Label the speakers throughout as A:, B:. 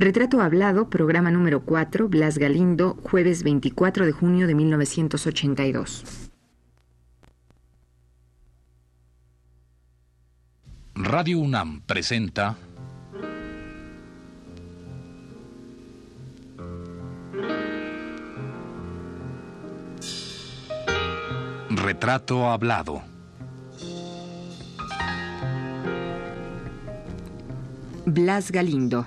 A: Retrato Hablado, programa número 4, Blas Galindo, jueves 24 de junio de 1982.
B: Radio UNAM presenta Retrato Hablado.
A: Blas Galindo.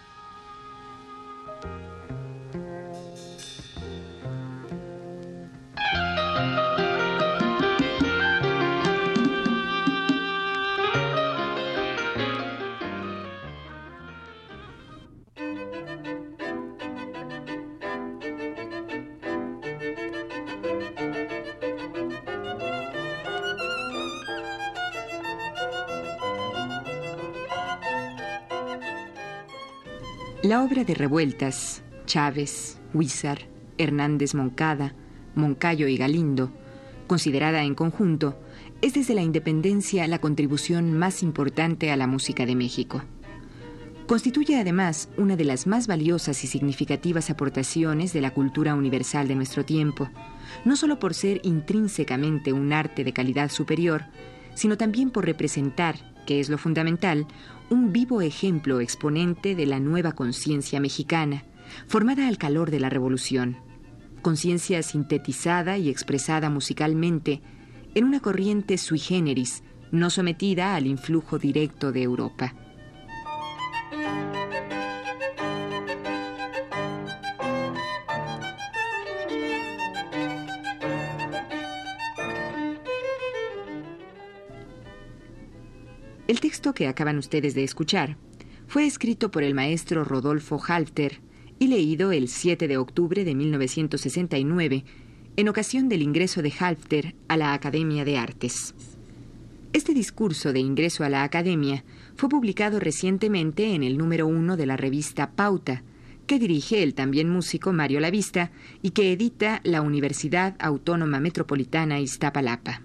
A: La obra de Revueltas, Chávez, Huizar, Hernández Moncada, Moncayo y Galindo, considerada en conjunto, es desde la independencia la contribución más importante a la música de México. Constituye además una de las más valiosas y significativas aportaciones de la cultura universal de nuestro tiempo, no solo por ser intrínsecamente un arte de calidad superior, sino también por representar, que es lo fundamental, un vivo ejemplo exponente de la nueva conciencia mexicana, formada al calor de la revolución. Conciencia sintetizada y expresada musicalmente en una corriente sui generis, no sometida al influjo directo de Europa. Texto que acaban ustedes de escuchar fue escrito por el maestro Rodolfo Halfter y leído el 7 de octubre de 1969 en ocasión del ingreso de Halfter a la Academia de Artes. Este discurso de ingreso a la Academia fue publicado recientemente en el número uno de la revista Pauta, que dirige el también músico Mario Lavista y que edita la Universidad Autónoma Metropolitana Iztapalapa.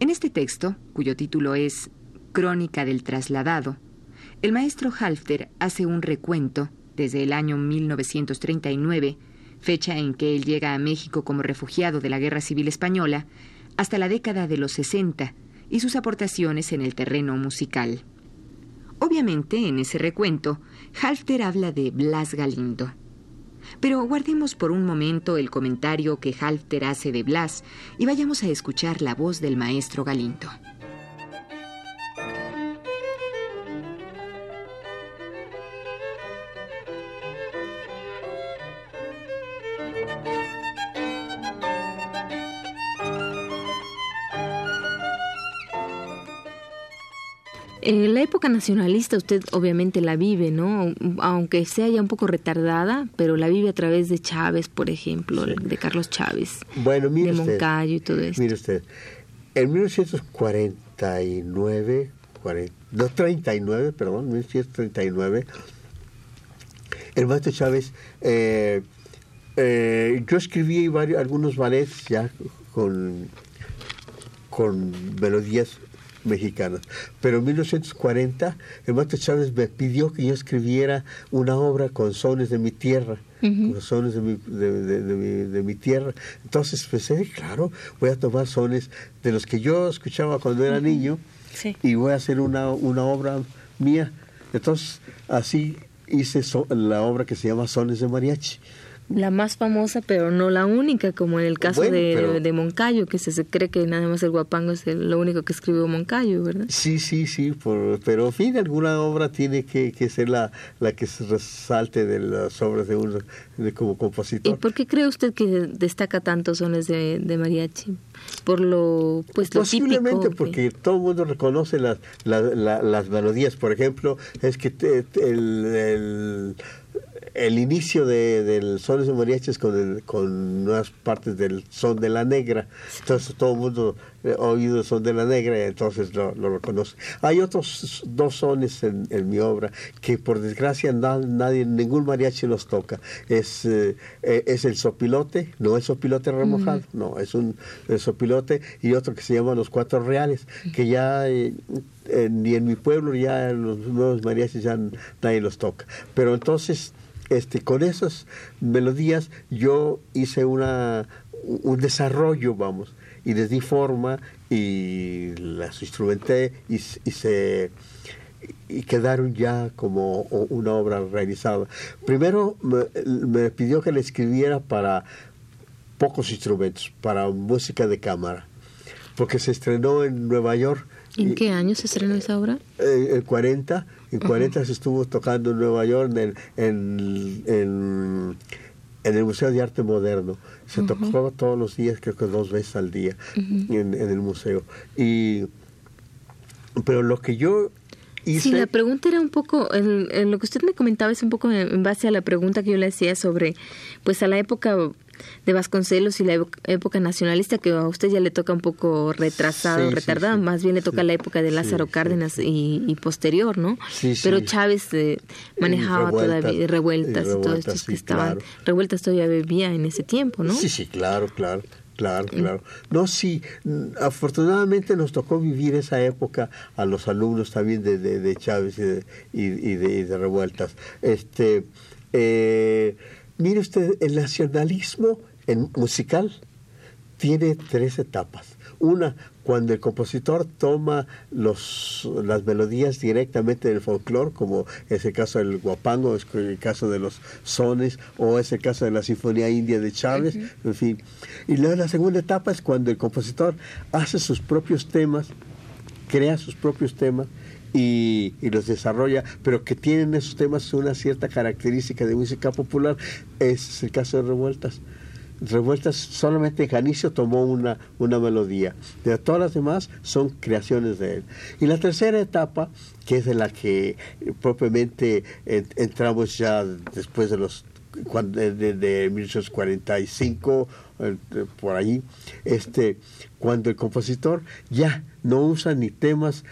A: En este texto, cuyo título es Crónica del Trasladado, el maestro Halfter hace un recuento desde el año 1939, fecha en que él llega a México como refugiado de la Guerra Civil Española, hasta la década de los 60 y sus aportaciones en el terreno musical. Obviamente, en ese recuento, Halfter habla de Blas Galindo. Pero guardemos por un momento el comentario que Halfter hace de Blas y vayamos a escuchar la voz del maestro Galindo.
C: En la época nacionalista usted obviamente la vive, ¿no? Aunque sea ya un poco retardada, pero la vive a través de Chávez, por ejemplo, de Carlos Chávez,
D: bueno, mire
C: de
D: usted,
C: Moncayo y todo esto.
D: Mire usted, en 1949, 40, no, 39, perdón, 1939, el maestro Chávez, eh, eh, yo escribí varios, algunos ballets ya con, con melodías mexicanas. Pero en 1940 el maestro Chávez me pidió que yo escribiera una obra con sones de mi tierra, con sones de mi, de, de- mi, de mi tierra. Entonces pensé, claro, voy a tomar sones de los que yo escuchaba cuando era niño
C: Sí.
D: y voy a hacer una, una obra mía. Entonces así hice so- la obra que se llama Sones de Mariachi.
C: La más famosa, pero no la única, como en el caso
D: Bueno,
C: de,
D: pero-
C: de Moncayo, que se, cree que nada más el guapango es el- lo único que escribió Moncayo, ¿verdad?
D: Sí, sí, sí, por- pero en fin, alguna obra tiene que, que ser la, la que se resalte de las obras de uno de como
C: ¿Y
D: compositor.
C: por qué cree usted que destaca tantos sones de, de mariachi? Por lo, pues, lo
D: Posiblemente
C: típico.
D: porque todo el mundo reconoce las, la- la- las melodías. Por ejemplo, es que te- te- el, el- el inicio de, del sones de mariachis con, el, con unas partes del son de la negra. Entonces todo el mundo ha oído el son de la negra y entonces lo, lo reconoce. Hay otros dos sones en, en mi obra que por desgracia na- nadie, ningún mariachi los toca. Es, eh, eh, es el sopilote, no el sopilote remojado, no, es un sopilote y otro que se llama los cuatro reales, que ya eh, eh, ni en mi pueblo ya los nuevos mariachis ya nadie los toca. Pero entonces este, con esas melodías yo hice una, un desarrollo, vamos, y les di forma y las instrumenté y, se y quedaron ya como una obra realizada. Primero me, me pidió que le escribiera para pocos instrumentos, para música de cámara, porque se estrenó en Nueva York.
C: ¿En qué año se estrenó esa obra?
D: eh, en 40, en 40 se estuvo tocando en Nueva York en el, en, en- en el Museo de Arte Moderno. Se tocaba todos los días, creo que dos veces al día en, en el museo. Y, pero lo que yo hice...
C: Sí, la pregunta era un poco, el- el- lo que usted me comentaba es un poco en, en base a la pregunta que yo le hacía sobre, pues a la época de Vasconcelos y la época nacionalista, que a usted ya le toca un poco retrasado,
D: Sí,
C: retardado,
D: sí.
C: más bien le toca la época de Lázaro Cárdenas. Y, y posterior, ¿no?
D: Sí, sí.
C: Pero Chávez eh, manejaba
D: revueltas,
C: todavía revueltas
D: y
C: y, todo
D: revueltas,
C: esto que estaban,
D: claro.
C: revueltas todavía vivía en ese tiempo, ¿no?
D: Sí, sí, claro, claro. Claro, claro. No, sí, mm, afortunadamente nos tocó vivir esa época a los alumnos también de, de, de Chávez y de, y, y de, y de revueltas. Este, eh, mire usted, el nacionalismo en musical tiene tres etapas. Una, cuando el compositor toma los, las melodías directamente del folclore, como es el caso del guapango, es el caso de los sones, o es el caso de la Sinfonía India de Chávez, en fin. Y luego la segunda etapa es cuando el compositor hace sus propios temas, crea sus propios temas y, los desarrolla, pero que tienen esos temas una cierta característica de música popular. Ese es el caso de Revueltas. Revueltas solamente Janicio tomó una, una melodía, pero todas las demás son creaciones de él. Y la tercera etapa, que es de la que eh, propiamente en- entramos ya después de los cuando, de, de- de 1845 eh, eh, por ahí este cuando el compositor ya no usa ni temas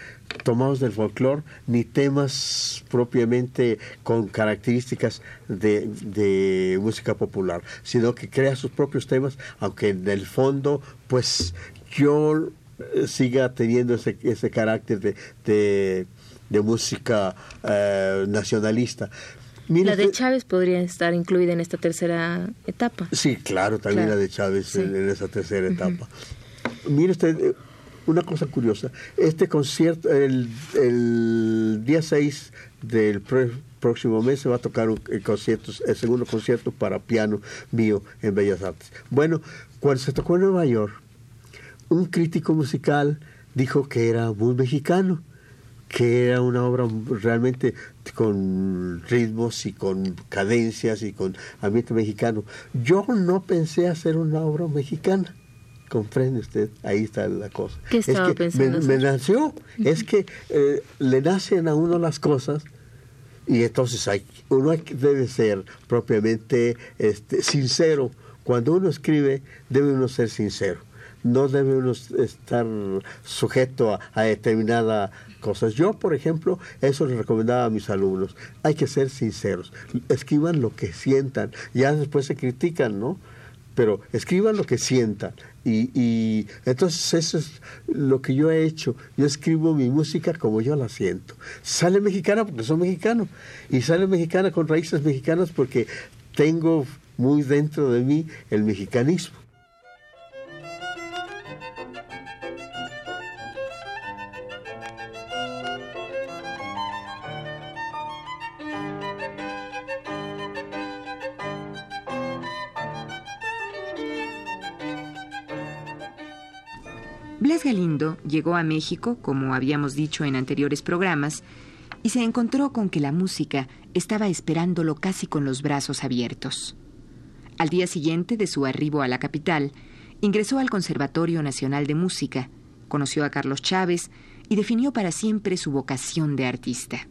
D: tomados del folclore ni temas propiamente con características de, de música popular sino que crea sus propios temas aunque en el fondo pues yo eh, siga teniendo ese, ese carácter de, de, de música eh, nacionalista Mire
C: La de
D: usted-
C: Chávez podría estar incluida en esta tercera etapa.
D: Sí, claro, también
C: Claro.
D: la de Chávez
C: Sí.
D: en, en esa tercera etapa. Mire usted, eh, una cosa curiosa. Este concierto, el, el día 6 del próximo mes se va a tocar un, el, concierto, el segundo concierto para piano mío en Bellas Artes. Bueno, cuando se tocó en Nueva York, un crítico musical dijo que era muy mexicano, que era una obra realmente con ritmos y con cadencias y con ambiente mexicano. Yo no pensé hacer una obra mexicana. Comprende usted, ahí está la cosa.
C: ¿Qué
D: es que
C: pensando
D: me, nació, es que eh, le nacen a uno las cosas y entonces hay, uno debe ser propiamente este, sincero. Cuando uno escribe, debe uno ser sincero. No debe uno estar sujeto a, determinadas cosas. Yo, por ejemplo, eso le recomendaba a mis alumnos. Hay que ser sinceros. Escriban lo que sientan. Ya después se critican, ¿no? pero escriban lo que sientan. Y, y entonces eso es lo que yo he hecho. Yo escribo mi música como yo la siento. Sale mexicana porque soy mexicano. Y sale mexicana con raíces mexicanas porque tengo muy dentro de mí el mexicanismo.
A: Llegó a México, como habíamos dicho en anteriores programas, y se encontró con que la música estaba esperándolo casi con los brazos abiertos. Al día siguiente de su arribo a la capital, ingresó al Conservatorio Nacional de Música, conoció a Carlos Chávez y definió para siempre su vocación de artista.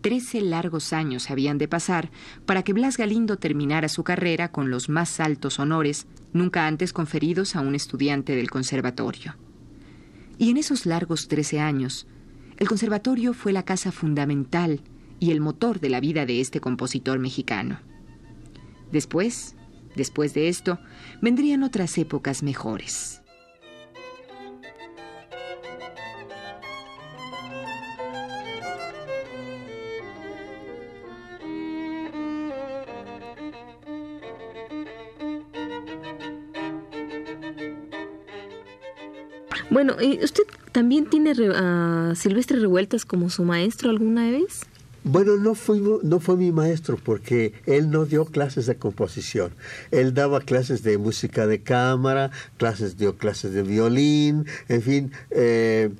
A: Trece largos años habían de pasar para que Blas Galindo terminara su carrera con los más altos honores nunca antes conferidos a un estudiante del conservatorio. Y en esos largos trece años, el conservatorio fue la casa fundamental y el motor de la vida de este compositor mexicano. Después, después de esto, vendrían otras épocas mejores.
C: Bueno, ¿y usted también tiene a Silvestre Revueltas como su maestro alguna vez?
D: Bueno, no, fue, no fue mi maestro porque él no dio clases de composición. Él daba clases de música de cámara, clases dio clases de violín, en fin. Eh,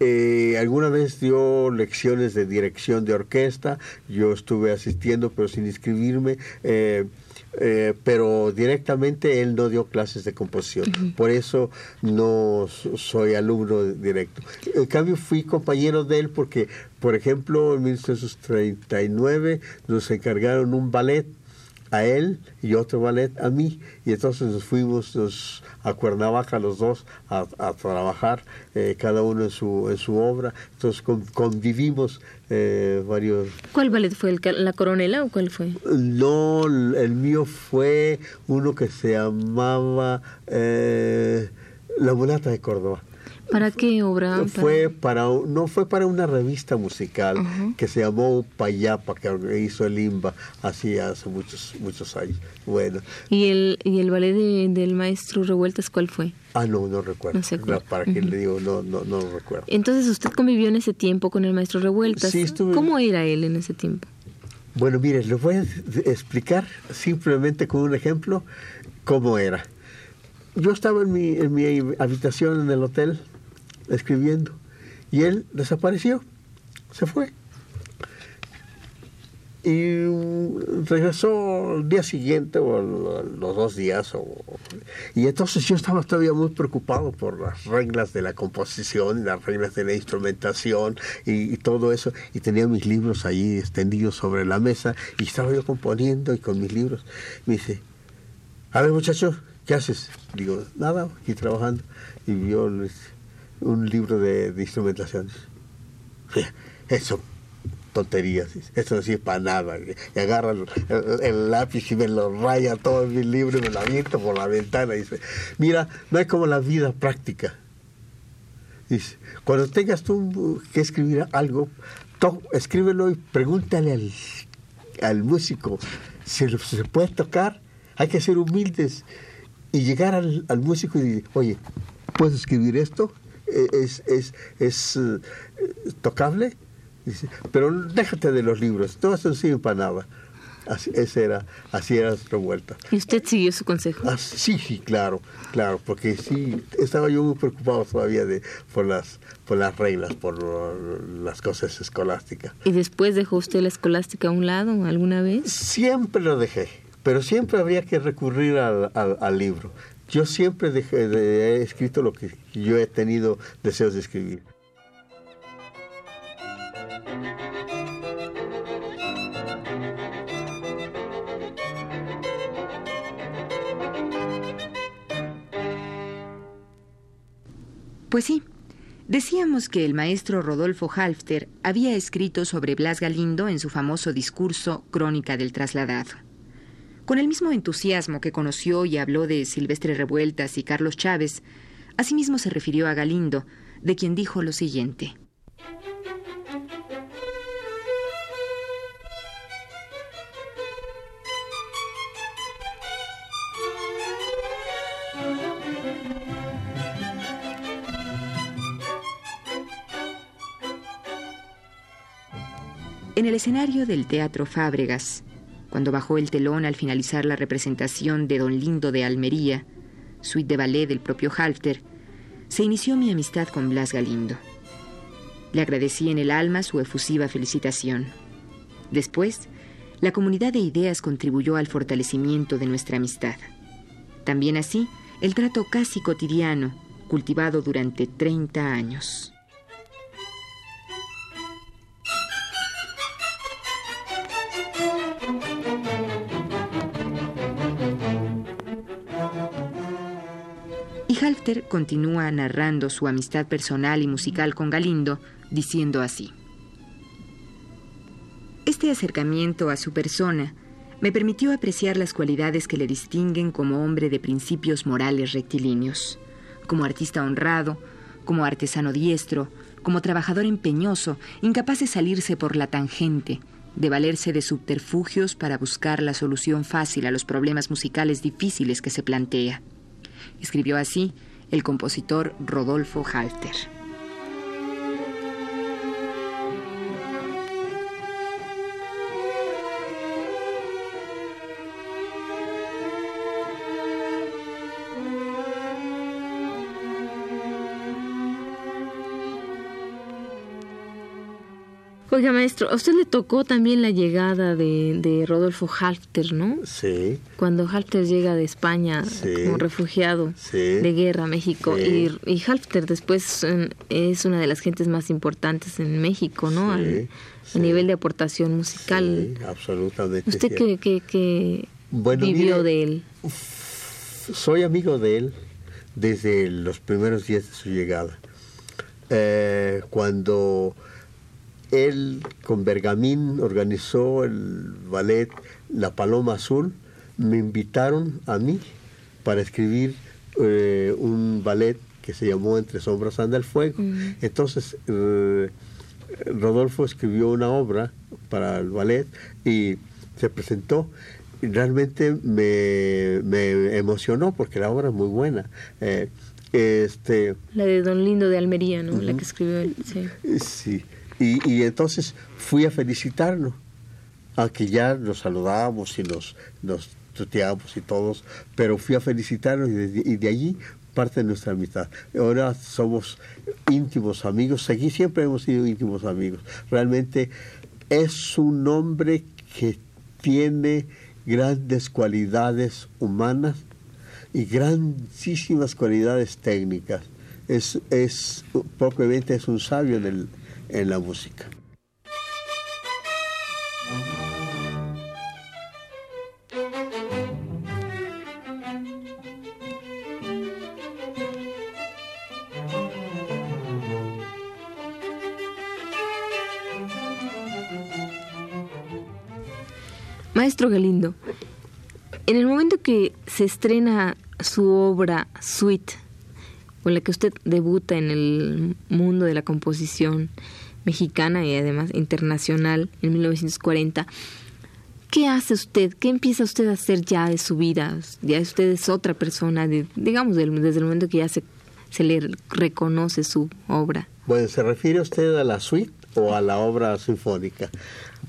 D: eh, alguna vez dio lecciones de dirección de orquesta. Yo estuve asistiendo, pero sin inscribirme. Eh, eh, pero directamente él no dio clases de composición. Por eso no soy alumno directo. En cambio, fui compañero de él porque, por ejemplo, en 1939 nos encargaron un ballet a él y otro ballet a mí. Y entonces nos fuimos a Cuernavaca los dos a, trabajar, eh, cada uno en su, en su obra. Entonces convivimos eh, varios...
C: ¿Cuál ballet fue? ¿El, ¿La Coronela o cuál fue?
D: No, el mío fue uno que se llamaba eh, La Mulata de Córdoba.
C: ¿Para qué obra?
D: Fue para no fue para una revista musical que se llamó Payapa que hizo el Imba así hace muchos muchos años. Bueno.
C: ¿Y el y el ballet del maestro Revueltas cuál fue?
D: Ah, no, no recuerdo. No para qué le digo, no, no, no recuerdo.
C: Entonces, ¿usted convivió en ese tiempo con el maestro Revueltas? Sí, estuve... ¿Cómo era él en ese tiempo?
D: Bueno, mire, le voy a explicar simplemente con un ejemplo cómo era. Yo estaba en mi, en mi habitación en el hotel escribiendo. Y él desapareció, se fue. Y regresó el día siguiente o los dos días. y entonces yo estaba todavía muy preocupado por las reglas de la composición las reglas de la instrumentación y, todo eso. Y tenía mis libros ahí extendidos sobre la mesa y estaba yo componiendo y con mis libros. Me dice, a ver muchacho, ¿qué haces? Digo, nada, aquí trabajando. Y yo le un libro de, instrumentación. Eso, tonterías, eso no sirve para nada. Y agarra el, lápiz y me lo raya todo mi libro y me lo aviento por la ventana. Dice, mira, no hay como la vida práctica. Dice, cuando tengas tú que escribir algo, escríbelo y pregúntale al, al músico si se puede tocar. Hay que ser humildes y llegar al, al músico y decir, oye, ¿puedes escribir esto? Es, es, es eh, tocable, pero déjate de los libros, todo eso sirve para nada. Así, ese era, así era revuelta.
C: ¿Y usted siguió su consejo?
D: Ah, sí, sí, claro, claro, porque sí, estaba yo muy preocupado todavía de, por, las, por las reglas, por las cosas escolásticas.
C: ¿Y después dejó usted la escolástica a un lado alguna vez?
D: Siempre lo dejé, pero siempre habría que recurrir al, al libro. Yo siempre he escrito lo que yo he tenido deseos de escribir.
A: Pues sí, decíamos que el maestro Rodolfo Halfter había escrito sobre Blas Galindo en su famoso discurso Crónica del Trasladado. Con el mismo entusiasmo que conoció y habló de Silvestre Revueltas y Carlos Chávez, asimismo se refirió a Galindo, de quien dijo lo siguiente. En el escenario del Teatro Fábregas, cuando bajó el telón al finalizar la representación de Don Lindo de Almería, suite de ballet del propio Halfter, se inició mi amistad con Blas Galindo. Le agradecí en el alma su efusiva felicitación. Después, la comunidad de ideas contribuyó al fortalecimiento de nuestra amistad. También así, el trato casi cotidiano, cultivado durante 30 años. Continúa narrando su amistad personal y musical con Galindo, diciendo así. Este acercamiento a su persona me permitió apreciar las cualidades que le distinguen como hombre de principios morales rectilíneos, como artista honrado, como artesano diestro, como trabajador empeñoso, incapaz de salirse por la tangente, de valerse de subterfugios para buscar la solución fácil a los problemas musicales difíciles que se plantea. Escribió así el compositor Rodolfo Halter.
C: Oiga, maestro, a usted le tocó también la llegada de, Rodolfo Halfter, ¿no?
D: Sí.
C: Cuando Halfter llega de España como refugiado de guerra a México. Y, y, Halfter después es una de las gentes más importantes en México, ¿no? Al, a nivel de aportación musical.
D: Sí, absolutamente.
C: ¿Usted qué, qué, vivió de él?
D: Soy amigo de él desde los primeros días de su llegada. Eh, cuando él con Bergamín organizó el ballet La Paloma Azul. Me invitaron a mí para escribir eh, un ballet que se llamó Entre Sombras anda el fuego. Mm. Entonces, eh, Rodolfo escribió una obra para el ballet y se presentó. Realmente me, emocionó porque la obra es muy buena. Eh, este,
C: la de Don Lindo de Almería, ¿no? La que escribió él. Sí.
D: sí. Y, entonces fui a felicitarlo, aunque ya nos saludábamos y nos, nos tuteábamos y todos, pero fui a felicitarlo y de, allí parte de nuestra amistad. Ahora somos íntimos amigos, aquí siempre hemos sido íntimos amigos. Realmente es un hombre que tiene grandes cualidades humanas y grandísimas cualidades técnicas. Es, es propiamente es un sabio del, en la música.
C: Maestro Galindo, en el momento que se estrena su obra Suite, con la que usted debuta en el mundo de la composición, mexicana y además internacional en 1940. ¿Qué hace usted? ¿Qué empieza usted a hacer ya de su vida? Ya usted es otra persona, digamos, desde el momento que ya se, se le reconoce su obra.
D: Bueno, ¿se refiere usted a la suite o a la obra sinfónica?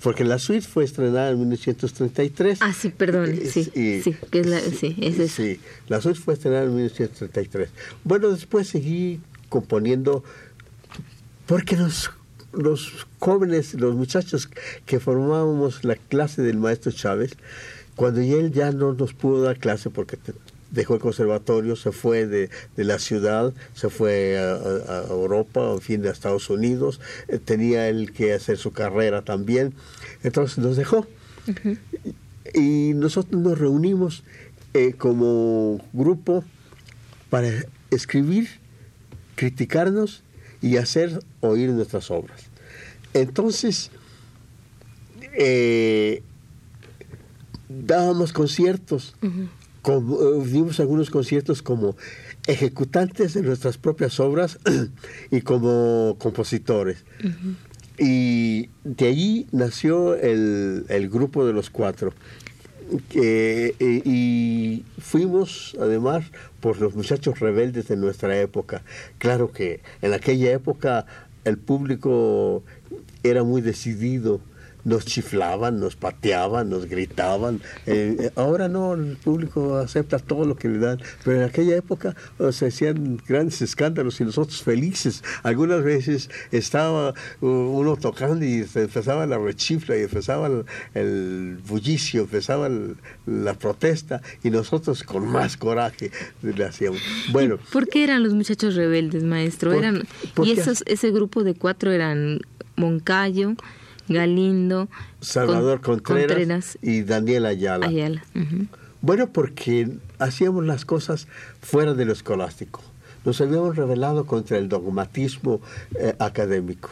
D: Porque la suite fue estrenada en 1933.
C: Ah, sí, perdón, sí, sí, es la, sí, es
D: Sí, la suite fue estrenada en 1933. Bueno, después seguí componiendo porque nos los jóvenes, los muchachos que formábamos la clase del maestro Chávez, cuando él ya no nos pudo dar clase porque dejó el conservatorio, se fue de, la ciudad, se fue a, Europa, en fin, a Estados Unidos, eh, tenía él que hacer su carrera también, entonces nos dejó. Y nosotros nos reunimos eh, como grupo para escribir, criticarnos y hacer oír nuestras obras. Entonces, eh, dábamos conciertos, como, eh, dimos algunos conciertos como ejecutantes de nuestras propias obras y como compositores. Y de allí nació el, grupo de los cuatro. Eh, y fuimos además por los muchachos rebeldes de nuestra época. Claro que en aquella época el público era muy decidido nos chiflaban, nos pateaban, nos gritaban. Eh, eh, ahora no, el público acepta todo lo que le dan, pero en aquella época se hacían grandes escándalos y nosotros felices. Algunas veces estaba uno tocando y empezaba la rechifla y empezaba el, bullicio, empezaba la protesta y nosotros con más coraje le hacíamos. Bueno.
C: ¿Por qué eran los muchachos rebeldes, maestro? eran y esos, ese grupo de cuatro eran Moncayo, Galindo,
D: Salvador Contreras, y Daniel Ayala. Bueno, porque hacíamos las cosas fuera de lo escolástico. Nos habíamos revelado contra el dogmatismo eh, académico.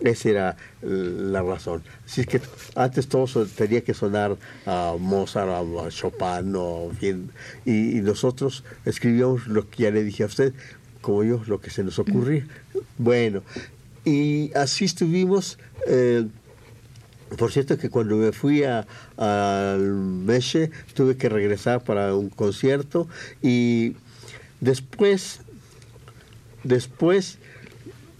D: Esa era la razón. Así es que antes todo tenía que sonar a Mozart, a Chopin, o bien, y, nosotros escribíamos lo que ya le dije a usted, como yo, lo que se nos ocurría. Bueno, y así estuvimos. Eh, por cierto que cuando me fui al Meche tuve que regresar para un concierto y después, después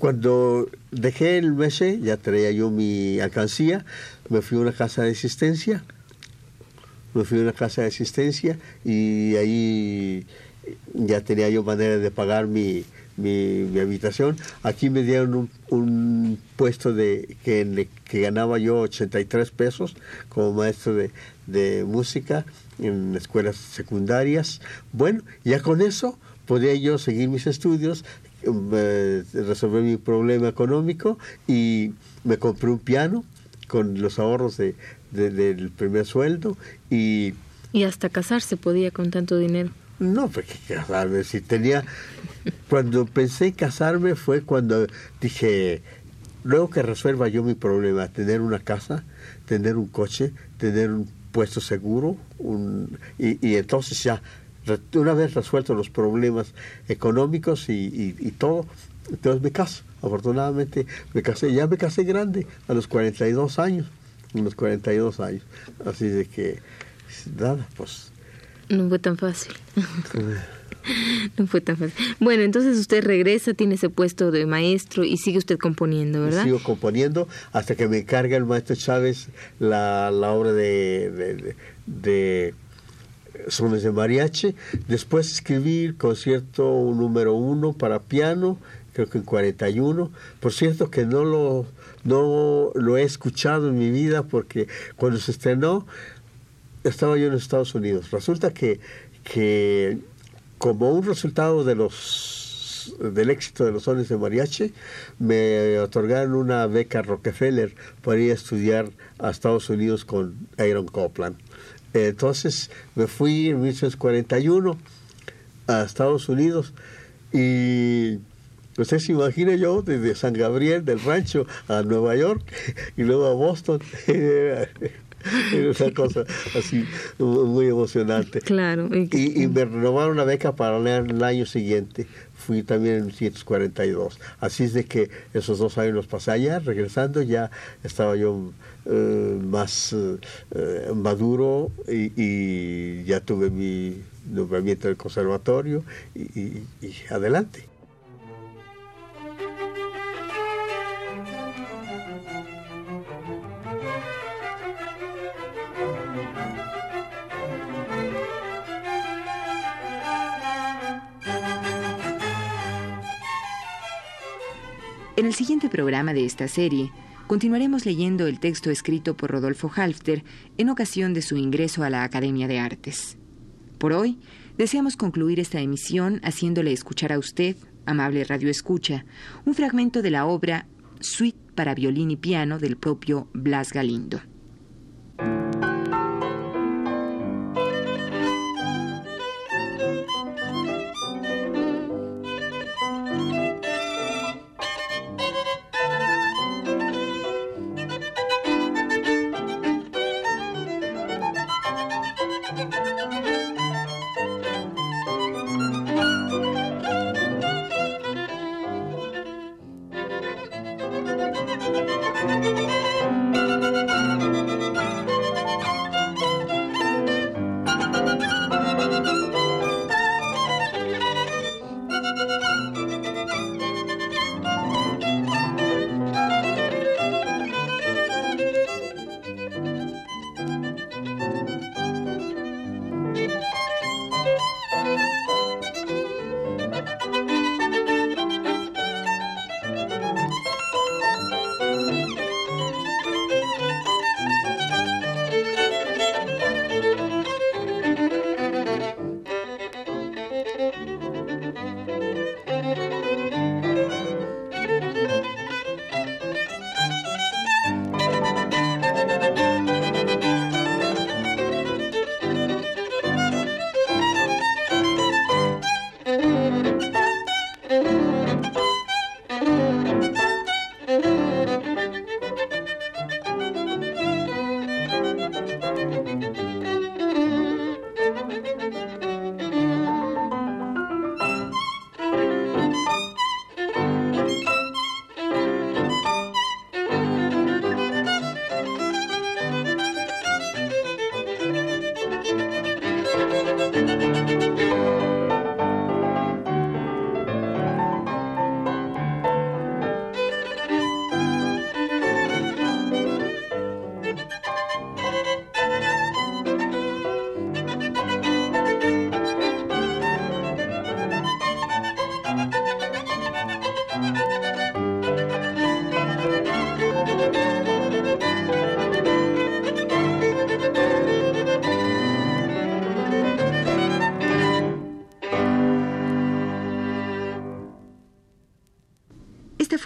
D: cuando dejé el Meche, ya traía yo mi alcancía, me fui a una casa de asistencia, me fui a una casa de asistencia y ahí ya tenía yo manera de pagar mi, mi, habitación. Aquí me dieron un, puesto de que, ganaba yo 83 pesos como maestro de, de música en escuelas secundarias. Bueno, ya con eso podía yo seguir mis estudios, resolver mi problema económico y me compré un piano con los ahorros de, del primer sueldo y...
C: Y hasta casarse podía con tanto dinero.
D: No, porque casarme, si tenía... Cuando pensé en casarme fue cuando dije, luego que resuelva yo mi problema, tener una casa, tener un coche, tener un puesto seguro, un, y, y entonces ya una vez resueltos los problemas económicos y, todo, entonces me caso. Afortunadamente me casé, ya me casé grande, a los 42 años, a los 42 años. Así de que, nada, pues...
C: No fue tan fácil. no fue tan fácil. Bueno, entonces usted regresa, tiene ese puesto de maestro y sigue usted componiendo, ¿verdad?
D: Sigo componiendo hasta que me encarga el maestro Chávez la, la obra de, de sones de mariachi. Después escribí el concierto número uno para piano, creo que en 41. Por cierto que no lo, no lo he escuchado en mi vida porque cuando se estrenó estaba yo en Estados Unidos. Resulta que, que como un resultado de los del éxito de los sones de mariachi, me otorgaron una beca Rockefeller para ir a estudiar a Estados Unidos con Aaron Copland. Entonces me fui en 1941 a Estados Unidos y usted se imagina yo desde San Gabriel del rancho a Nueva York y luego a Boston. una cosa así muy emocionante.
C: Claro.
D: Y, y me renovaron una beca para leer el año siguiente. Fui también en 1942. Así es de que esos dos años los pasé allá. Regresando ya estaba yo eh, más eh, maduro y, ya tuve mi nombramiento del conservatorio y adelante.
A: En el siguiente programa de esta serie, continuaremos leyendo el texto escrito por Rodolfo Halfter en ocasión de su ingreso a la Academia de Artes. Por hoy, deseamos concluir esta emisión haciéndole escuchar a usted, amable Radio Escucha, un fragmento de la obra Suite para violín y piano del propio Blas Galindo. Música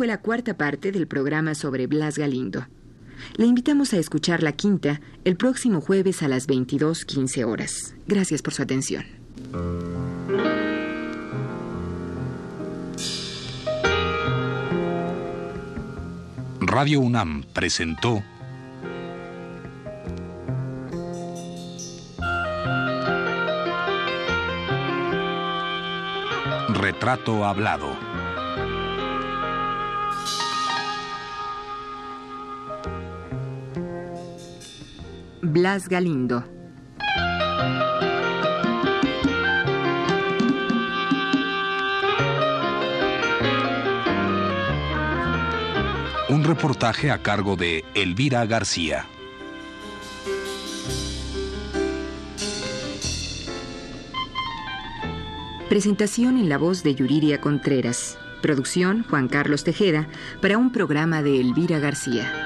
A: fue la cuarta parte del programa sobre Blas Galindo. Le invitamos a escuchar la quinta el próximo jueves a las 22.15 horas. Gracias por su atención.
B: Radio UNAM presentó Retrato Hablado.
A: Blas Galindo.
B: Un reportaje a cargo de Elvira García.
A: Presentación en la voz de Yuriria Contreras. Producción Juan Carlos Tejeda para un programa de Elvira García.